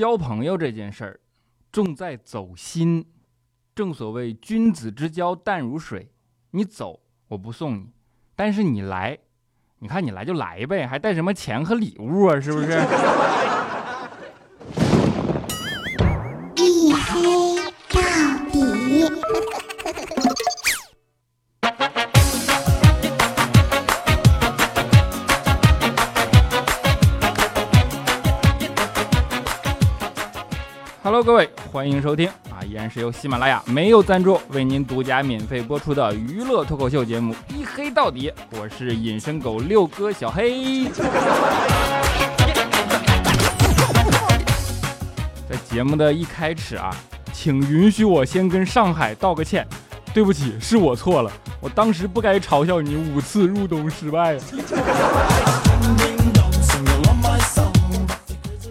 交朋友这件事儿，重在走心。正所谓君子之交淡如水，你走我不送你，但是你来，你看你来就来呗，还带什么钱和礼物啊？是不是？各位，欢迎收听啊，依然是由喜马拉雅没有赞助为您独家免费播出的娱乐脱口秀节目《一黑到底》，我是隐身狗六哥小黑。在节目的一开始啊，请允许我先跟上海道个歉，对不起，是我错了，我当时不该嘲笑你五次入冬失败。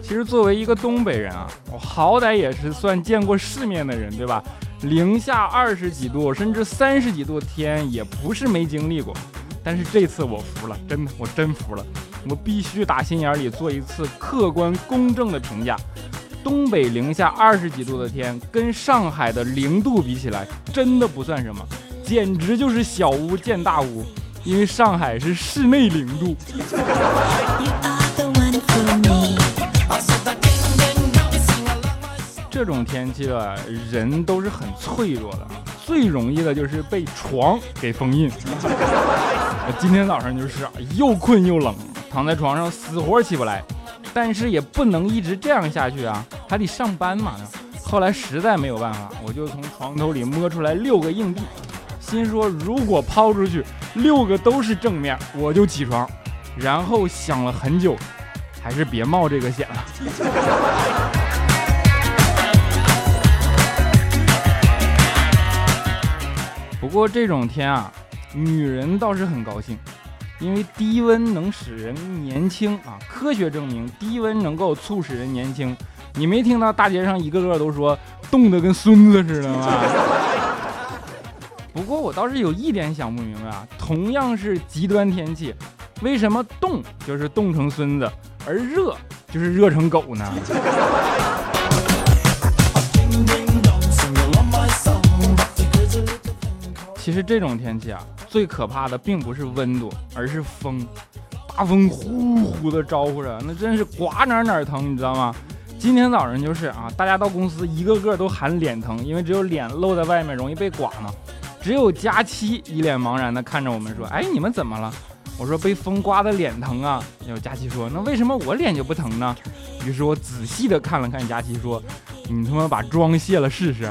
其实作为一个东北人啊，好歹也是算见过世面的人，对吧？零下二十几度甚至三十几度天也不是没经历过。但是这次我服了，真的，我真服了。我必须打心眼里做一次客观公正的评价。东北零下二十几度的天，跟上海的零度比起来，真的不算什么，简直就是小巫见大巫。因为上海是室内零度。这种天气啊，人都是很脆弱的，最容易的就是被床给封印。今天早上就是又困又冷，躺在床上死活起不来，但是也不能一直这样下去啊，还得上班嘛。后来实在没有办法，我就从床头里摸出来六个硬币，心说如果抛出去六个都是正面，我就起床。然后想了很久，还是别冒这个险了。不过这种天啊，女人倒是很高兴，因为低温能使人年轻啊。科学证明，低温能够促使人年轻。你没听到大街上一个个都说冻得跟孙子似的吗？不过我倒是有一点想不明白啊，同样是极端天气，为什么冻就是冻成孙子，而热就是热成狗呢？其实这种天气啊，最可怕的并不是温度，而是风。大风呼呼的招呼着，那真是刮哪哪疼，你知道吗？今天早上就是啊，大家到公司一个个都喊脸疼，因为只有脸露在外面容易被刮嘛。只有佳期一脸茫然的看着我们说：“哎，你们怎么了？”我说：“被风刮的脸疼啊。”有佳期说：“那为什么我脸就不疼呢？”于是我仔细的看了看佳期，说：“你他妈把妆卸了试试。”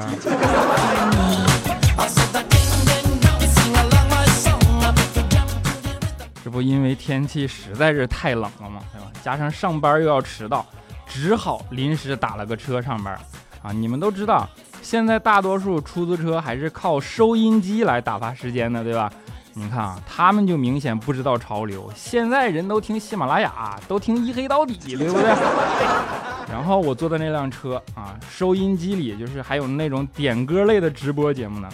因为天气实在是太冷了嘛，对吧？加上上班又要迟到，只好临时打了个车上班。啊，你们都知道，现在大多数出租车还是靠收音机来打发时间的，对吧？你看啊，他们就明显不知道潮流。现在人都听喜马拉雅，都听一黑到底，对不对？然后我坐的那辆车啊，收音机里就是还有那种点歌类的直播节目呢，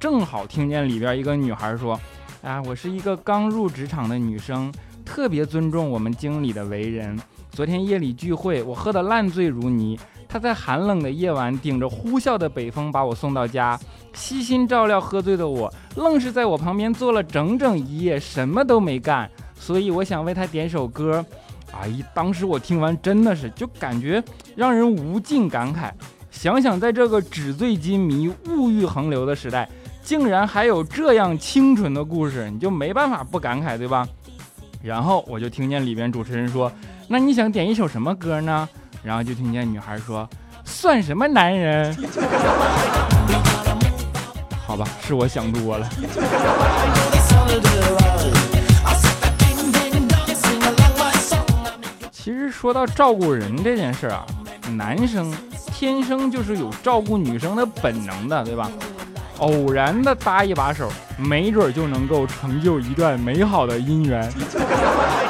正好听见里边一个女孩说。啊，我是一个刚入职场的女生，特别尊重我们经理的为人。昨天夜里聚会，我喝得烂醉如泥。他在寒冷的夜晚，顶着呼啸的北风把我送到家，悉心照料喝醉的我，愣是在我旁边坐了整整一夜，什么都没干。所以我想为他点首歌。哎，当时我听完真的是就感觉让人无尽感慨。想想在这个纸醉金迷、物欲横流的时代。竟然还有这样清纯的故事，你就没办法不感慨，对吧？然后我就听见里边主持人说：“那你想点一首什么歌呢？”然后就听见女孩说：“算什么男人？” 好吧，是我想多了。其实说到照顾人这件事啊，男生天生就是有照顾女生的本能的，对吧？偶然的搭一把手，没准就能够成就一段美好的姻缘。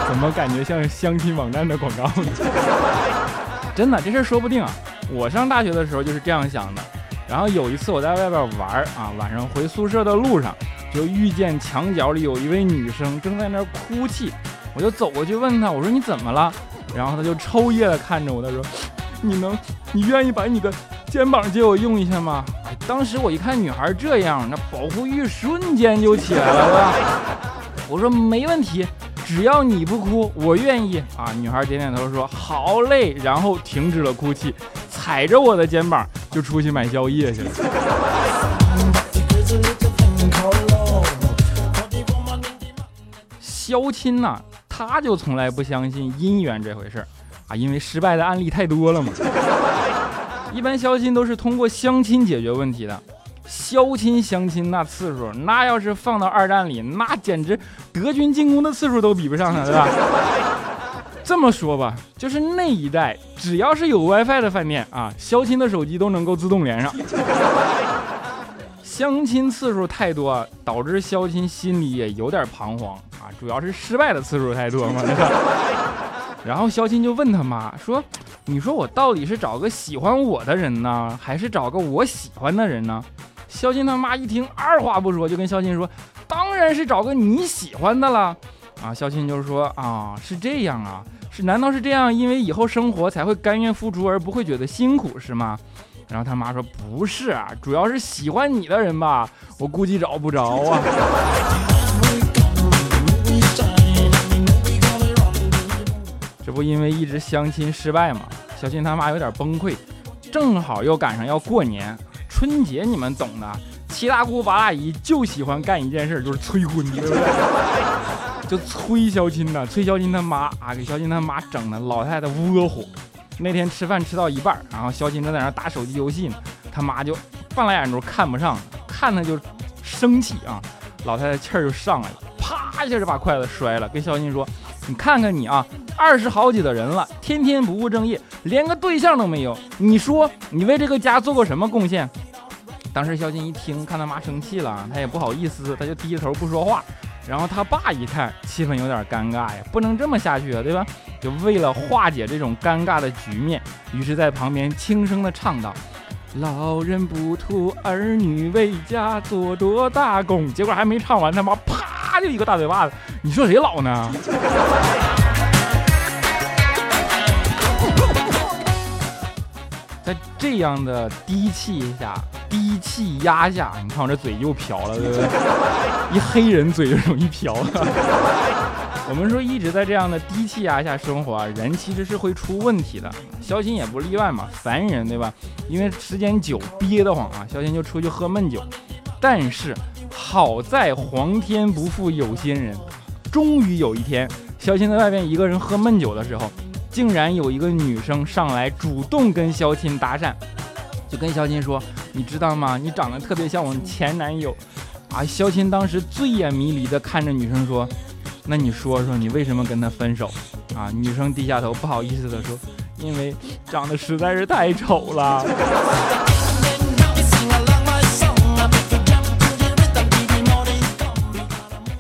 怎么感觉像相亲网站的广告？真的，这事说不定啊！我上大学的时候就是这样想的。然后有一次我在外边玩啊，晚上回宿舍的路上，就遇见墙角里有一位女生正在那哭泣，我就走过去问她，我说你怎么了？然后她就抽噎的看着我，她说你能，你愿意把你的肩膀借我用一下吗？哎，当时我一看女孩这样，那保护欲瞬间就起来了，我说没问题，只要你不哭，我愿意啊。女孩点点头说好嘞，然后停止了哭泣，踩着我的肩膀就出去买宵夜去了。肖亲呐，他就从来不相信姻缘这回事儿啊，因为失败的案例太多了嘛。一般相亲都是通过相亲解决问题的，相亲相亲那次数，那要是放到二战里，那简直德军进攻的次数都比不上了，对吧？这么说吧，就是那一代，只要是有 WiFi 的饭店啊，相亲的手机都能够自动连上。相亲次数太多，导致相亲心里也有点彷徨啊，主要是失败的次数太多嘛。然后肖亲就问他妈说：“你说我到底是找个喜欢我的人呢，还是找个我喜欢的人呢？”肖亲他妈一听，二话不说就跟肖亲说：“当然是找个你喜欢的了。”啊，肖亲就说：“啊，是这样啊，是难道是这样？因为以后生活才会甘愿付出，而不会觉得辛苦，是吗？”然后他妈说：“不是啊，主要是喜欢你的人吧，我估计找不着啊。”不因为一直相亲失败嘛，小新他妈有点崩溃，正好又赶上要过年，春节你们懂的，七大姑八大姨就喜欢干一件事，就是催婚，对不对？就催小亲呢，催小亲他妈啊，给小亲他妈整的老太太窝火。那天吃饭吃到一半，然后肖鑫正在那打手机游戏呢，他妈就半拉眼珠看不上，看他就生气啊，老太太气儿就上来了，啪一下就把筷子摔了，跟肖鑫说：“你看看你啊，二十好几的人了，天天不务正业，连个对象都没有，你说你为这个家做过什么贡献？”当时肖金一听，看他妈生气了，他也不好意思，他就低着头不说话。然后他爸一看，气氛有点尴尬呀，不能这么下去啊，对吧？就为了化解这种尴尬的局面，于是，在旁边轻声的唱道：“老人不图儿女为家做多大功。”结果还没唱完，他妈啪就一个大嘴巴子。你说谁老呢？在这样的低气下。低气压下，你看我这嘴又瓢了，对不对？一黑人嘴就容易瓢。我们说一直在这样的低气压下生活啊，人其实是会出问题的。肖鑫也不例外嘛，烦人对吧？因为时间久憋得慌啊，肖鑫就出去喝闷酒。但是好在皇天不负有心人，终于有一天，肖鑫在外面一个人喝闷酒的时候，竟然有一个女生上来主动跟肖鑫搭讪。就跟肖钦说：“你知道吗？你长得特别像我前男友。”啊，肖钦当时醉眼迷离的看着女生说：“那你说说你为什么跟他分手？”啊，女生低下头不好意思的说：“因为长得实在是太丑了。”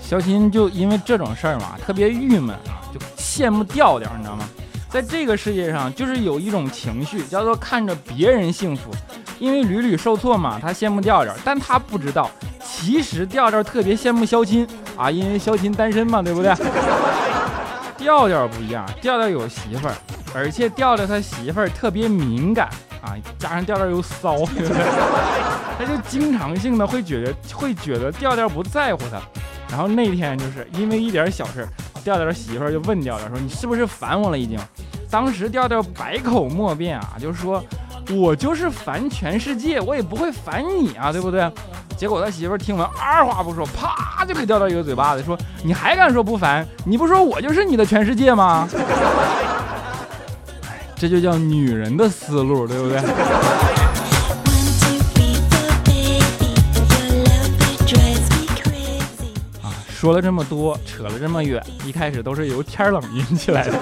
肖钦就因为这种事儿嘛，特别郁闷啊，就羡慕调调，你知道吗？在这个世界上，就是有一种情绪叫做看着别人幸福，因为屡屡受挫嘛，他羡慕调调，但他不知道，其实调调特别羡慕肖钦啊，因为肖钦单身嘛，对不对？调调不一样，调调有媳妇儿，而且调调他媳妇儿特别敏感啊，加上调调又骚，他就经常性的会觉得会觉得调调不在乎他，然后那天就是因为一点小事。调调的媳妇儿就问调调说：“你是不是烦我了？已经。”当时调调百口莫辩啊，就说：“我就是烦全世界，我也不会烦你啊，对不对？”结果他媳妇儿听完，二话不说，啪就给调调一个嘴巴子，说：“你还敢说不烦？你不说我就是你的全世界吗？” 哎，这就叫女人的思路，对不对？说了这么多，扯了这么远，一开始都是由天冷引起来的。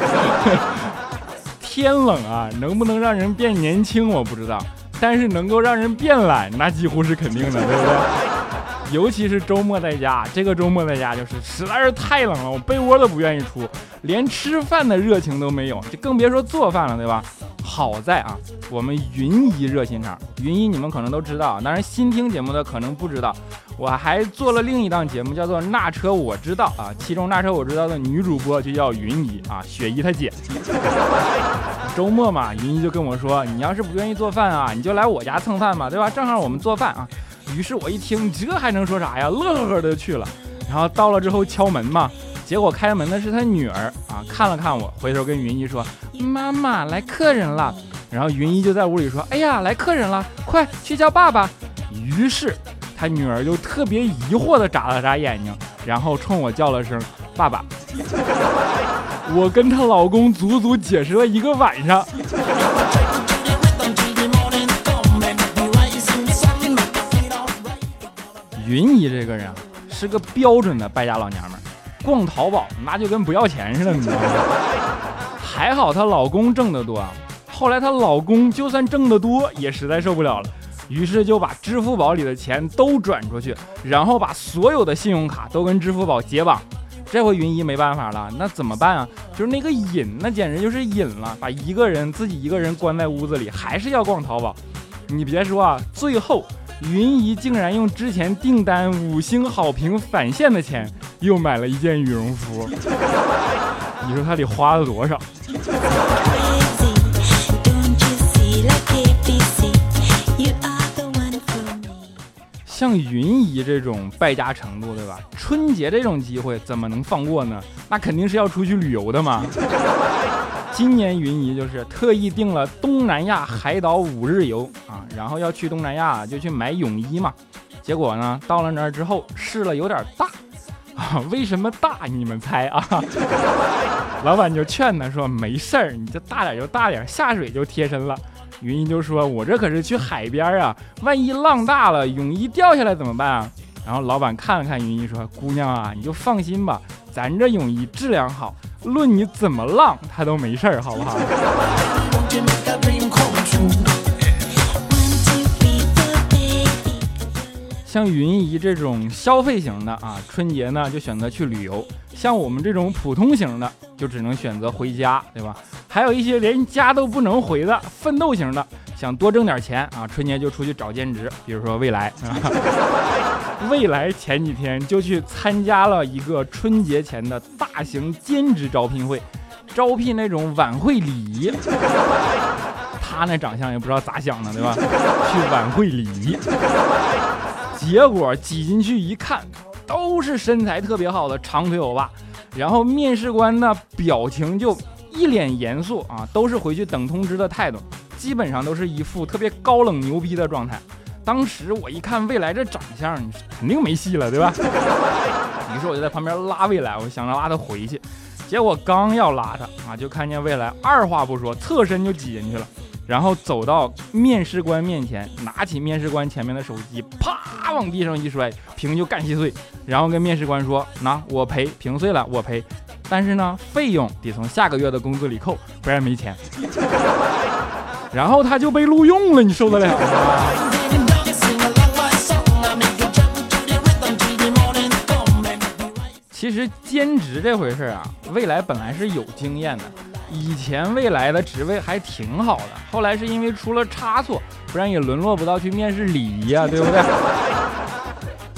天冷啊，能不能让人变年轻我不知道，但是能够让人变懒，那几乎是肯定的，对不对？尤其是周末在家，这个周末在家就是实在是太冷了，我被窝都不愿意出，连吃饭的热情都没有，就更别说做饭了，对吧？好在啊，我们云姨热心肠，云姨你们可能都知道，当然新听节目的可能不知道，我还做了另一档节目，叫做《那车我知道》啊，其中《那车我知道》的女主播就叫云姨啊，雪姨她姐。周末嘛，云姨就跟我说，你要是不愿意做饭啊，你就来我家蹭饭嘛，对吧？正好我们做饭啊。于是我一听，这还能说啥呀？乐呵呵的去了。然后到了之后敲门嘛，结果开门的是他女儿啊，看了看我，回头跟云姨说：“妈妈来客人了。”然后云姨就在屋里说：“哎呀，来客人了，快去叫爸爸。”于是他女儿就特别疑惑的眨了眨眼睛，然后冲我叫了声“爸爸”。我跟她老公足足解释了一个晚上。云姨这个人，是个标准的败家老娘们儿，逛淘宝那就跟不要钱似的，你知道吗？还好她老公挣得多，后来她老公就算挣得多也实在受不了了，于是就把支付宝里的钱都转出去，然后把所有的信用卡都跟支付宝解绑。这回云姨没办法了，那怎么办啊？就是那个瘾，那简直就是瘾了，把一个人自己一个人关在屋子里，还是要逛淘宝。你别说啊，最后。云姨竟然用之前订单五星好评返现的钱，又买了一件羽绒服。你说他得花了多少？像云姨这种败家程度，对吧？春节这种机会怎么能放过呢？那肯定是要出去旅游的嘛。今年云姨就是特意订了东南亚海岛五日游啊，然后要去东南亚就去买泳衣嘛。结果呢，到了那儿之后试了有点大啊，为什么大？你们猜啊？老板就劝他说：“没事儿，你这大点就大点，下水就贴身了。”云姨就说：“我这可是去海边啊，万一浪大了，泳衣掉下来怎么办啊？”然后老板看了看云姨说：“姑娘啊，你就放心吧，咱这泳衣质量好。”论你怎么浪，它都没事儿，好不好？像云姨这种消费型的啊，春节呢就选择去旅游；像我们这种普通型的，就只能选择回家，对吧？还有一些连家都不能回的奋斗型的，想多挣点钱啊，春节就出去找兼职，比如说未来。啊 未来前几天就去参加了一个春节前的大型兼职招聘会，招聘那种晚会礼仪。他那长相也不知道咋想的，对吧？去晚会礼仪，结果挤进去一看，都是身材特别好的长腿欧巴。然后面试官呢表情就一脸严肃啊，都是回去等通知的态度，基本上都是一副特别高冷牛逼的状态。当时我一看未来这长相，肯定没戏了，对吧？于是我就在旁边拉未来，我想着拉他回去。结果刚要拉他啊，就看见未来二话不说，侧身就挤进去了，然后走到面试官面前，拿起面试官前面的手机，啪往地上一摔，屏就干稀碎。然后跟面试官说：“那我赔，屏碎了我赔，但是呢，费用得从下个月的工资里扣，不然没钱。”然后他就被录用了，你受得了吗？其实兼职这回事啊，未来本来是有经验的。以前未来的职位还挺好的，后来是因为出了差错，不然也沦落不到去面试礼仪啊，对不对？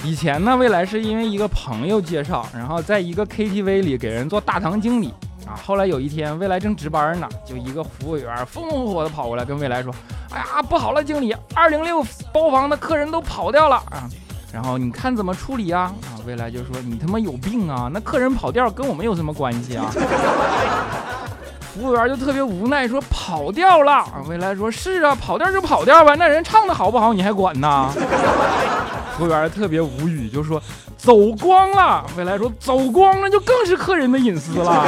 以前呢，未来是因为一个朋友介绍，然后在一个 KTV 里给人做大堂经理啊。后来有一天，未来正值班呢，就一个服务员风风火火的跑过来跟未来说：“哎呀，不好了，经理，二零六包房的客人都跑掉了啊。”然后你看怎么处理啊？啊，未来就说你他妈有病啊！那客人跑调跟我们有什么关系啊？服务员就特别无奈说跑调了。未来说是啊，跑调就跑调吧，那人唱的好不好你还管呢？服务员特别无语，就说走光了。未来说走光了就更是客人的隐私了。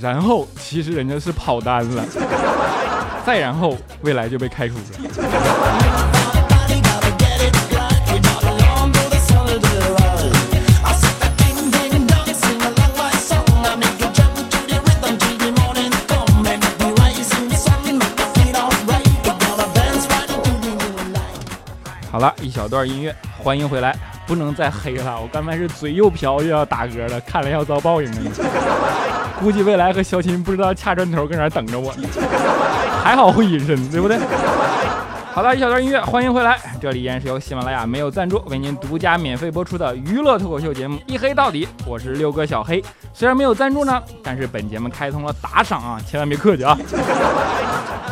然后其实人家是跑单了。再然后未来就被开除了。好了一小段音乐，欢迎回来，不能再黑了。我刚才是嘴又瓢又要打嗝了，看来要遭报应了。估计未来和小琴不知道掐砖头搁哪等着我，还好会隐身，对不对？好了，一小段音乐，欢迎回来。这里依然是由喜马拉雅没有赞助为您独家免费播出的娱乐脱口秀节目《一黑到底》，我是六哥小黑。虽然没有赞助呢，但是本节目开通了打赏啊，千万别客气啊。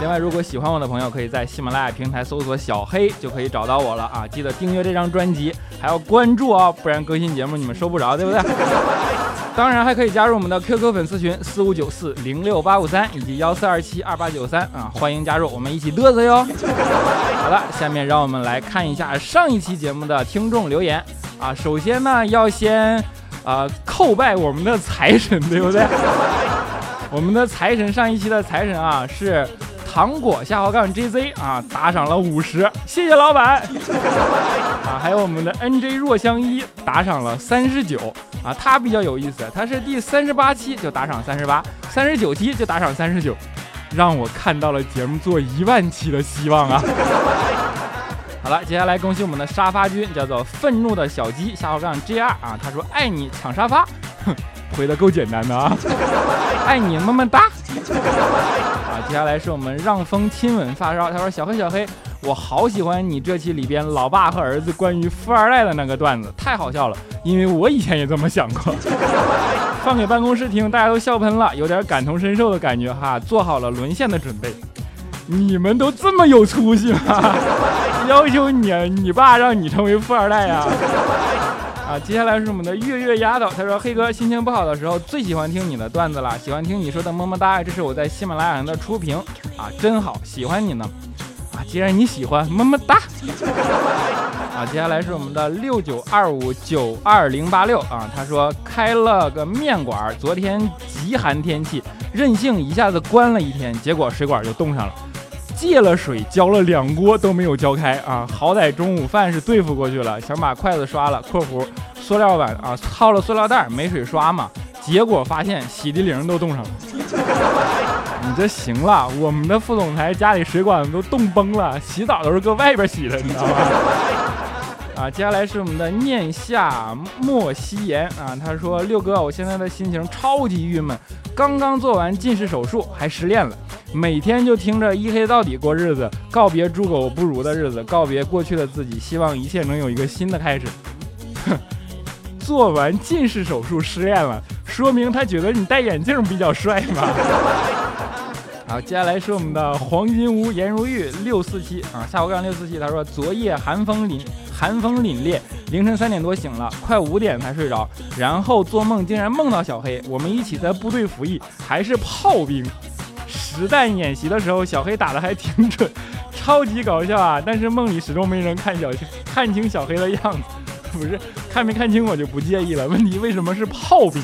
另外，如果喜欢我的朋友，可以在喜马拉雅平台搜索“小黑”就可以找到我了啊。记得订阅这张专辑，还要关注啊，不然更新节目你们收不着，对不对？当然还可以加入我们的 QQ 粉丝群四五九四零六八五三以及幺四二七二八九三啊，欢迎加入，我们一起嘚瑟哟。好了，下面让我们来看一下上一期节目的听众留言啊。首先呢，要先啊叩拜我们的财神，对不对？我们的财神上一期的财神啊是。糖果下滑杠 JZ 啊，打赏了五十，谢谢老板啊！还有我们的 NJ 若香一打赏了三十九啊，他比较有意思，他是第三十八期就打赏三十八，三十九期就打赏三十九，让我看到了节目做一万期的希望啊！好了，接下来恭喜我们的沙发君，叫做愤怒的小鸡下滑杠 JR 啊，他说爱你抢沙发，哼，回的够简单的啊，爱你么么哒。啊接下来是我们让风亲吻发烧。他说：“小黑小黑，我好喜欢你这期里边老爸和儿子关于富二代的那个段子，太好笑了。因为我以前也这么想过。放给办公室听，大家都笑喷了，有点感同身受的感觉哈。做好了沦陷的准备。你们都这么有出息吗？要求你，你爸让你成为富二代呀？”啊，接下来是我们的月月丫头，她说：“黑哥心情不好的时候最喜欢听你的段子了，喜欢听你说的么么哒，这是我在喜马拉雅上的初评啊，真好，喜欢你呢。啊，既然你喜欢，么么哒。啊，接下来是我们的六九二五九二零八六啊，他说开了个面馆，昨天极寒天气，任性一下子关了一天，结果水管就冻上了。”借了水浇了两锅都没有浇开啊！好歹中午饭是对付过去了，想把筷子刷了（括弧塑料碗啊套了塑料袋没水刷嘛），结果发现洗涤灵都冻上了。你这行了，我们的副总裁家里水管都冻崩了，洗澡都是搁外边洗的，你知道吗？啊，接下来是我们的念夏莫西言啊，他说六哥，我现在的心情超级郁闷，刚刚做完近视手术，还失恋了，每天就听着一黑到底过日子，告别猪狗不如的日子，告别过去的自己，希望一切能有一个新的开始。哼，做完近视手术失恋了，说明他觉得你戴眼镜比较帅嘛。好，接下来是我们的黄金屋颜如玉六四七啊，下午干六四七，他说昨夜寒风凛。寒风凛冽，凌晨三点多醒了，快五点才睡着，然后做梦竟然梦到小黑，我们一起在部队服役，还是炮兵。实弹演习的时候，小黑打的还挺准，超级搞笑啊！但是梦里始终没人看小看清小黑的样子，不是看没看清我就不介意了，问题为什么是炮兵？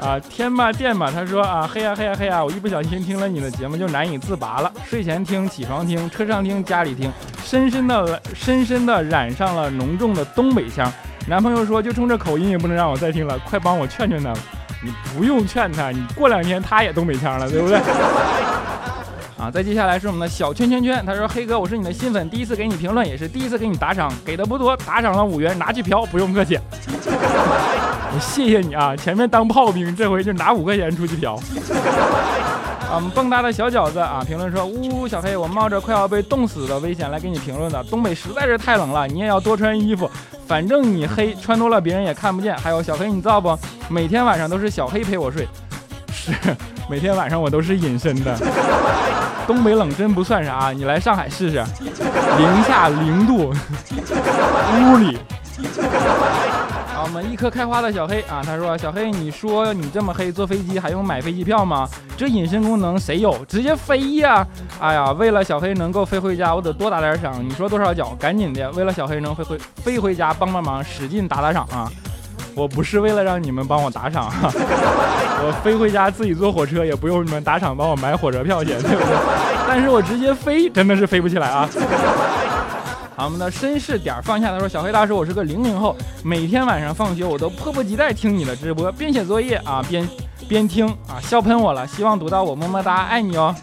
啊，天吧电吧，他说啊，嘿呀嘿呀嘿呀，我一不小心听了你的节目就难以自拔了，睡前听，起床听，车上听，家里听，深深的深深的染上了浓重的东北腔。男朋友说，就冲这口音也不能让我再听了，快帮我劝劝他。你不用劝他，你过两天他也东北腔了，对不对？啊，再接下来是我们的小圈圈圈，他说黑哥，我是你的新粉，第一次给你评论，也是第一次给你打赏，给的不多，打赏了五元，拿去嫖，不用客气。我谢谢你啊！前面当炮兵，这回就拿五块钱出去嫖。啊，我们蹦跶的小饺子啊，评论说：呜呜，小黑，我冒着快要被冻死的危险来给你评论的。东北实在是太冷了，你也要多穿衣服，反正你黑，穿多了别人也看不见。还有小黑，你知道不？每天晚上都是小黑陪我睡，是，每天晚上我都是隐身的。东北冷真不算啥，你来上海试试，零下零度，屋里。我们一颗开花的小黑啊，他说：“小黑，你说你这么黑，坐飞机还用买飞机票吗？这隐身功能谁有？直接飞呀！哎呀，为了小黑能够飞回家，我得多打点赏。你说多少脚？赶紧的，为了小黑能飞回飞回家，帮帮忙，使劲打打赏啊！我不是为了让你们帮我打赏啊，我飞回家自己坐火车也不用你们打赏帮我买火车票钱，对不对？但是我直接飞真的是飞不起来啊！”好我们的绅士点放下，他说：“小黑大叔，我是个零零后，每天晚上放学我都迫不及待听你的直播，边写作业啊边边听啊，笑喷我了，希望读到我么么哒，爱你哦。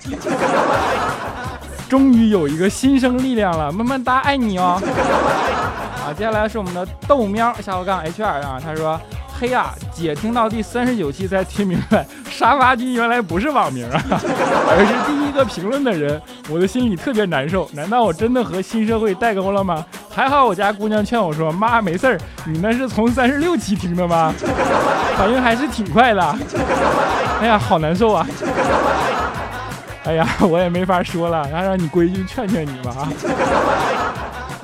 终于有一个新生力量了，么么哒，爱你哦。啊，接下来是我们的豆喵下划杠 HR 啊，他说。嘿呀，姐听到第三十九期才听明白，沙发君原来不是网名啊，而是第一个评论的人。我的心里特别难受，难道我真的和新社会代沟了吗？还好我家姑娘劝我说：“妈，没事儿，你那是从三十六期听的吗？”反应还是挺快的。哎呀，好难受啊！哎呀，我也没法说了，让让你闺女劝劝你吧啊！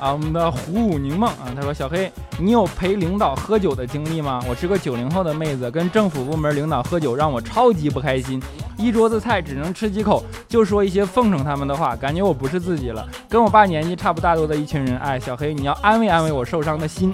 啊，我们的虎舞柠檬啊，他说：“小黑，你有陪领导喝酒的经历吗？我是个九零后的妹子，跟政府部门领导喝酒让我超级不开心，一桌子菜只能吃几口，就说一些奉承他们的话，感觉我不是自己了。跟我爸年纪差不大多的一群人，哎，小黑，你要安慰安慰我受伤的心。”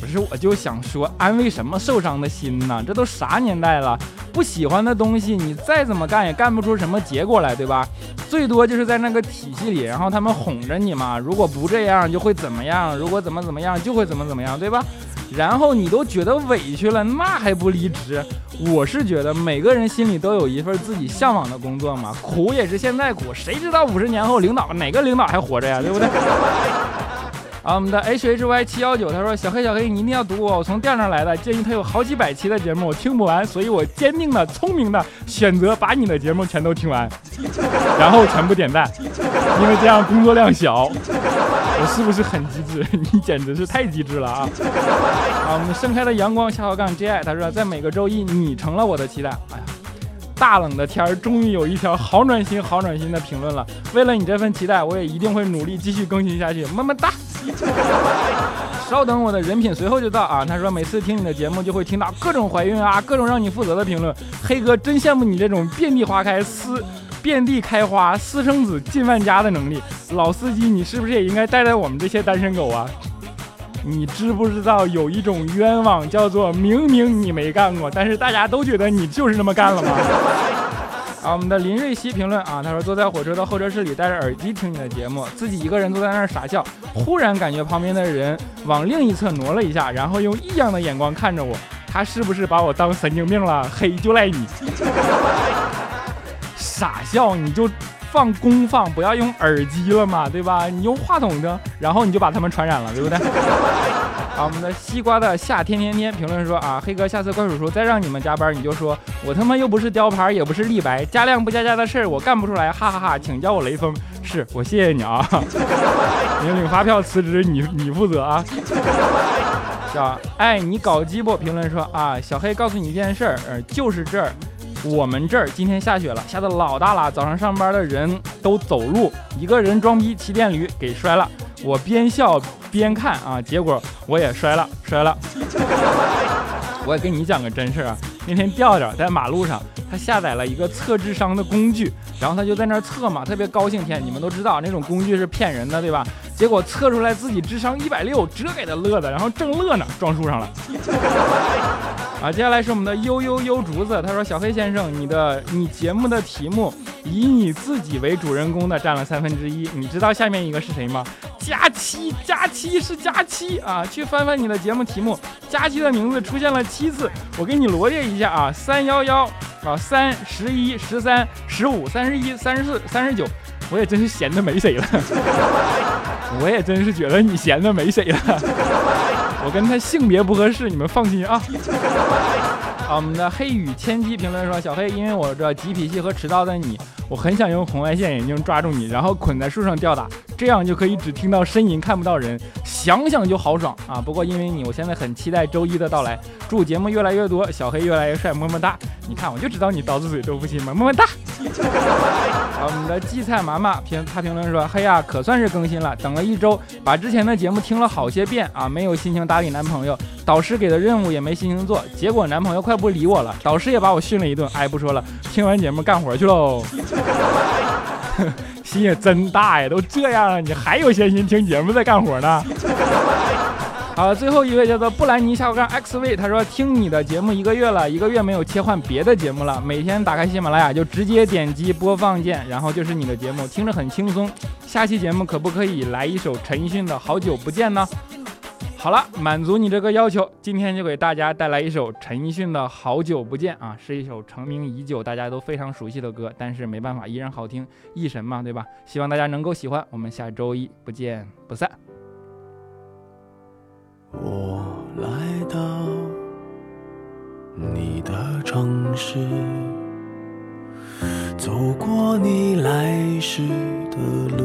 不是，我就想说，安慰什么受伤的心呢？这都啥年代了，不喜欢的东西，你再怎么干也干不出什么结果来，对吧？最多就是在那个体系里，然后他们哄着你嘛。如果不这样，就会怎么样？如果怎么怎么样，就会怎么怎么样，对吧？然后你都觉得委屈了，那还不离职？我是觉得每个人心里都有一份自己向往的工作嘛，苦也是现在苦，谁知道五十年后领导哪个领导还活着呀，对不对？啊，我们的 H H Y 七幺九，他说：“小黑，小黑，你一定要读我，我从店上来的。鉴于他有好几百期的节目，我听不完，所以我坚定的、聪明的选择把你的节目全都听完，然后全部点赞，因为这样工作量小。我是不是很机智？你简直是太机智了啊！啊，我们盛开的阳光下划杠 J I，他说，在每个周一，你成了我的期待。哎呀，大冷的天儿，终于有一条好暖心、好暖心的评论了。为了你这份期待，我也一定会努力继续更新下去。么么哒。”稍等，我的人品随后就到啊！他说每次听你的节目就会听到各种怀孕啊，各种让你负责的评论。黑哥真羡慕你这种遍地花开私遍地开花私生子进万家的能力。老司机，你是不是也应该带带我们这些单身狗啊？你知不知道有一种冤枉叫做明明你没干过，但是大家都觉得你就是那么干了吗？啊，我们的林瑞熙评论啊，他说坐在火车的候车室里戴着耳机听你的节目，自己一个人坐在那儿傻笑，忽然感觉旁边的人往另一侧挪了一下，然后用异样的眼光看着我，他是不是把我当神经病了？嘿，就赖你，傻笑你就放公放，不要用耳机了嘛，对吧？你用话筒的，然后你就把他们传染了，对不对？啊，我们的西瓜的夏天天天评论说啊，黑哥，下次怪叔叔再让你们加班，你就说我他妈又不是雕牌，也不是立白，加量不加价的事儿我干不出来，哈哈哈，请叫我雷锋。是我谢谢你啊，你领发票辞职，你你负责啊。小爱你搞基不？评论说啊，小黑告诉你一件事儿，呃就是这儿，我们这儿今天下雪了，下的老大了，早上上班的人都走路，一个人装逼骑电驴给摔了，我边笑。边看啊，结果我也摔了，摔了。我也跟你讲个真事儿啊，那天调调在马路上，他下载了一个测智商的工具，然后他就在那儿测嘛，特别高兴。天，你们都知道那种工具是骗人的，对吧？结果测出来自己智商一百六，这给他乐的，然后正乐呢，撞树上了。啊，接下来是我们的悠悠悠竹子，他说：“小黑先生，你的你节目的题目以你自己为主人公的占了三分之一，你知道下面一个是谁吗？佳期，佳期是佳期啊！去翻翻你的节目题目，佳期的名字出现了七次，我给你罗列一下啊：三幺幺啊，三十一十三十五三十一三十四三十九，我也真是闲的没谁了，我也真是觉得你闲的没谁了。”我跟他性别不合适，你们放心啊。啊，我们的黑羽千机评论说：“小黑，因为我这急脾气和迟到的你，我很想用红外线眼镜抓住你，然后捆在树上吊打，这样就可以只听到呻吟，看不到人，想想就好爽啊！不过因为你，我现在很期待周一的到来。祝节目越来越多，小黑越来越帅，么么哒！你看，我就知道你刀子嘴豆腐心嘛，么么哒。”好，我们的荠菜麻麻评他评论说：“嘿呀，可算是更新了，等了一周，把之前的节目听了好些遍啊，没有心情搭理男朋友，导师给的任务也没心情做，结果男朋友快不理我了，导师也把我训了一顿。哎，不说了，听完节目干活去喽。心也真大呀，都这样了，你还有闲心听节目在干活呢？” 好，最后一位叫做布兰妮下杠 X V，他说听你的节目一个月了，一个月没有切换别的节目了，每天打开喜马拉雅就直接点击播放键，然后就是你的节目，听着很轻松。下期节目可不可以来一首陈奕迅的《好久不见》呢？好了，满足你这个要求，今天就给大家带来一首陈奕迅的《好久不见》啊，是一首成名已久、大家都非常熟悉的歌，但是没办法，依然好听，一神嘛，对吧？希望大家能够喜欢，我们下周一不见不散。我来到你的城市，走过你来时的路，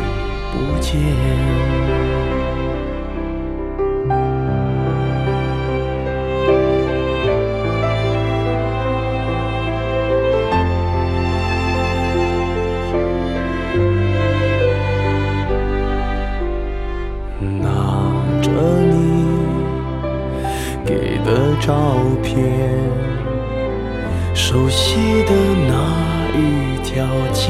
不见。拿着你给的照片，熟悉的那一条街，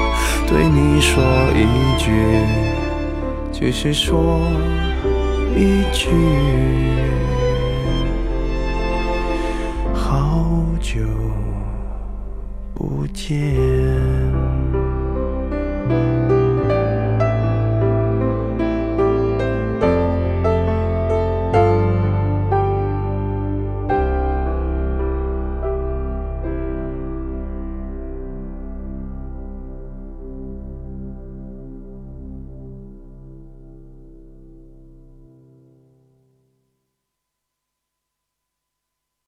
对你说一句，只是说一句，好久不见。